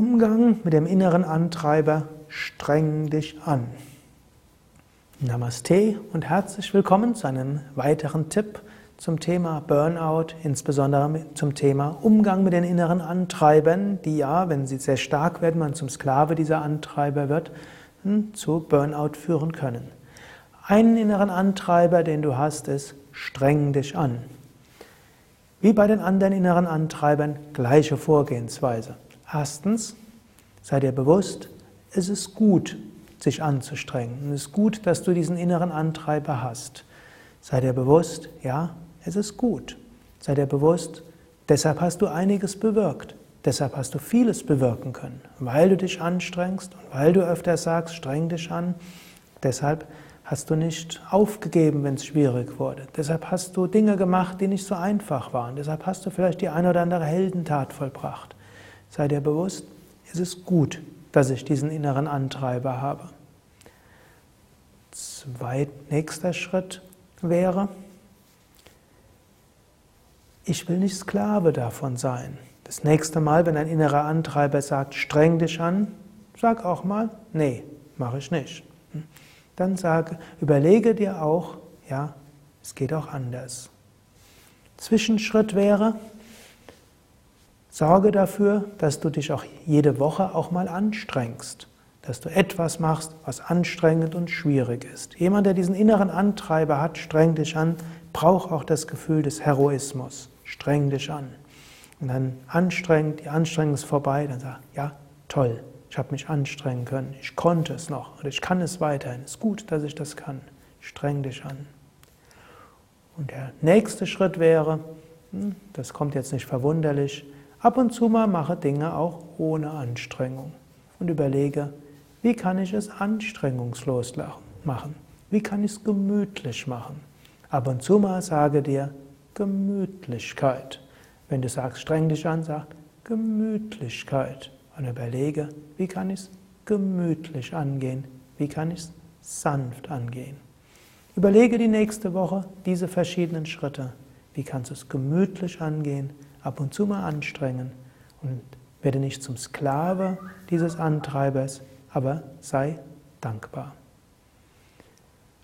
Umgang mit dem inneren Antreiber, streng dich an. Namaste und herzlich willkommen zu einem weiteren Tipp zum Thema Burnout, insbesondere zum Thema Umgang mit den inneren Antreibern, die ja, wenn sie sehr stark werden, man zum Sklave dieser Antreiber wird, hm, zu Burnout führen können. Einen inneren Antreiber, den du hast, ist streng dich an. Wie bei den anderen inneren Antreibern gleiche Vorgehensweise. Erstens, sei dir bewusst, es ist gut, sich anzustrengen. Es ist gut, dass du diesen inneren Antreiber hast. Sei dir bewusst, ja, es ist gut. Sei dir bewusst, deshalb hast du einiges bewirkt. Deshalb hast du vieles bewirken können, weil du dich anstrengst und weil du öfter sagst, streng dich an. Deshalb hast du nicht aufgegeben, wenn es schwierig wurde. Deshalb hast du Dinge gemacht, die nicht so einfach waren. Deshalb hast du vielleicht die eine oder andere Heldentat vollbracht. Sei dir bewusst, es ist gut, dass ich diesen inneren Antreiber habe. Zweit, nächster Schritt wäre, ich will nicht Sklave davon sein. Das nächste Mal, wenn ein innerer Antreiber sagt, streng dich an, sag auch mal, nee, mache ich nicht. Dann sage, überlege dir auch, ja, es geht auch anders. Zwischenschritt wäre, Sorge dafür, dass du dich auch jede Woche auch mal anstrengst, dass du etwas machst, was anstrengend und schwierig ist. Jemand, der diesen inneren Antreiber hat, streng dich an, braucht auch das Gefühl des Heroismus. Streng dich an. Und dann anstrengend, die Anstrengung ist vorbei, dann sag, ja, toll, ich habe mich anstrengen können, ich konnte es noch und ich kann es weiterhin. Es ist gut, dass ich das kann. Streng dich an. Und der nächste Schritt wäre, hm, das kommt jetzt nicht verwunderlich, Ab und zu mal mache Dinge auch ohne Anstrengung und überlege, wie kann ich es anstrengungslos machen? Wie kann ich es gemütlich machen? Ab und zu mal sage dir Gemütlichkeit. Wenn du sagst, streng dich an, sag Gemütlichkeit. Und überlege, wie kann ich es gemütlich angehen? Wie kann ich es sanft angehen? Überlege die nächste Woche diese verschiedenen Schritte. Wie kannst du es gemütlich angehen? Ab und zu mal anstrengen und werde nicht zum Sklave dieses Antreibers, aber sei dankbar.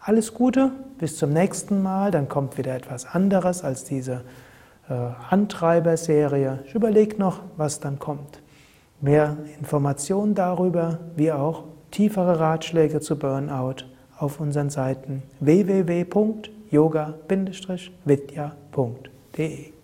Alles Gute, bis zum nächsten Mal, dann kommt wieder etwas anderes als diese äh, Antreiberserie. Ich überlege noch, was dann kommt. Mehr Informationen darüber, wie auch tiefere Ratschläge zu Burnout auf unseren Seiten www.yoga-vidya.de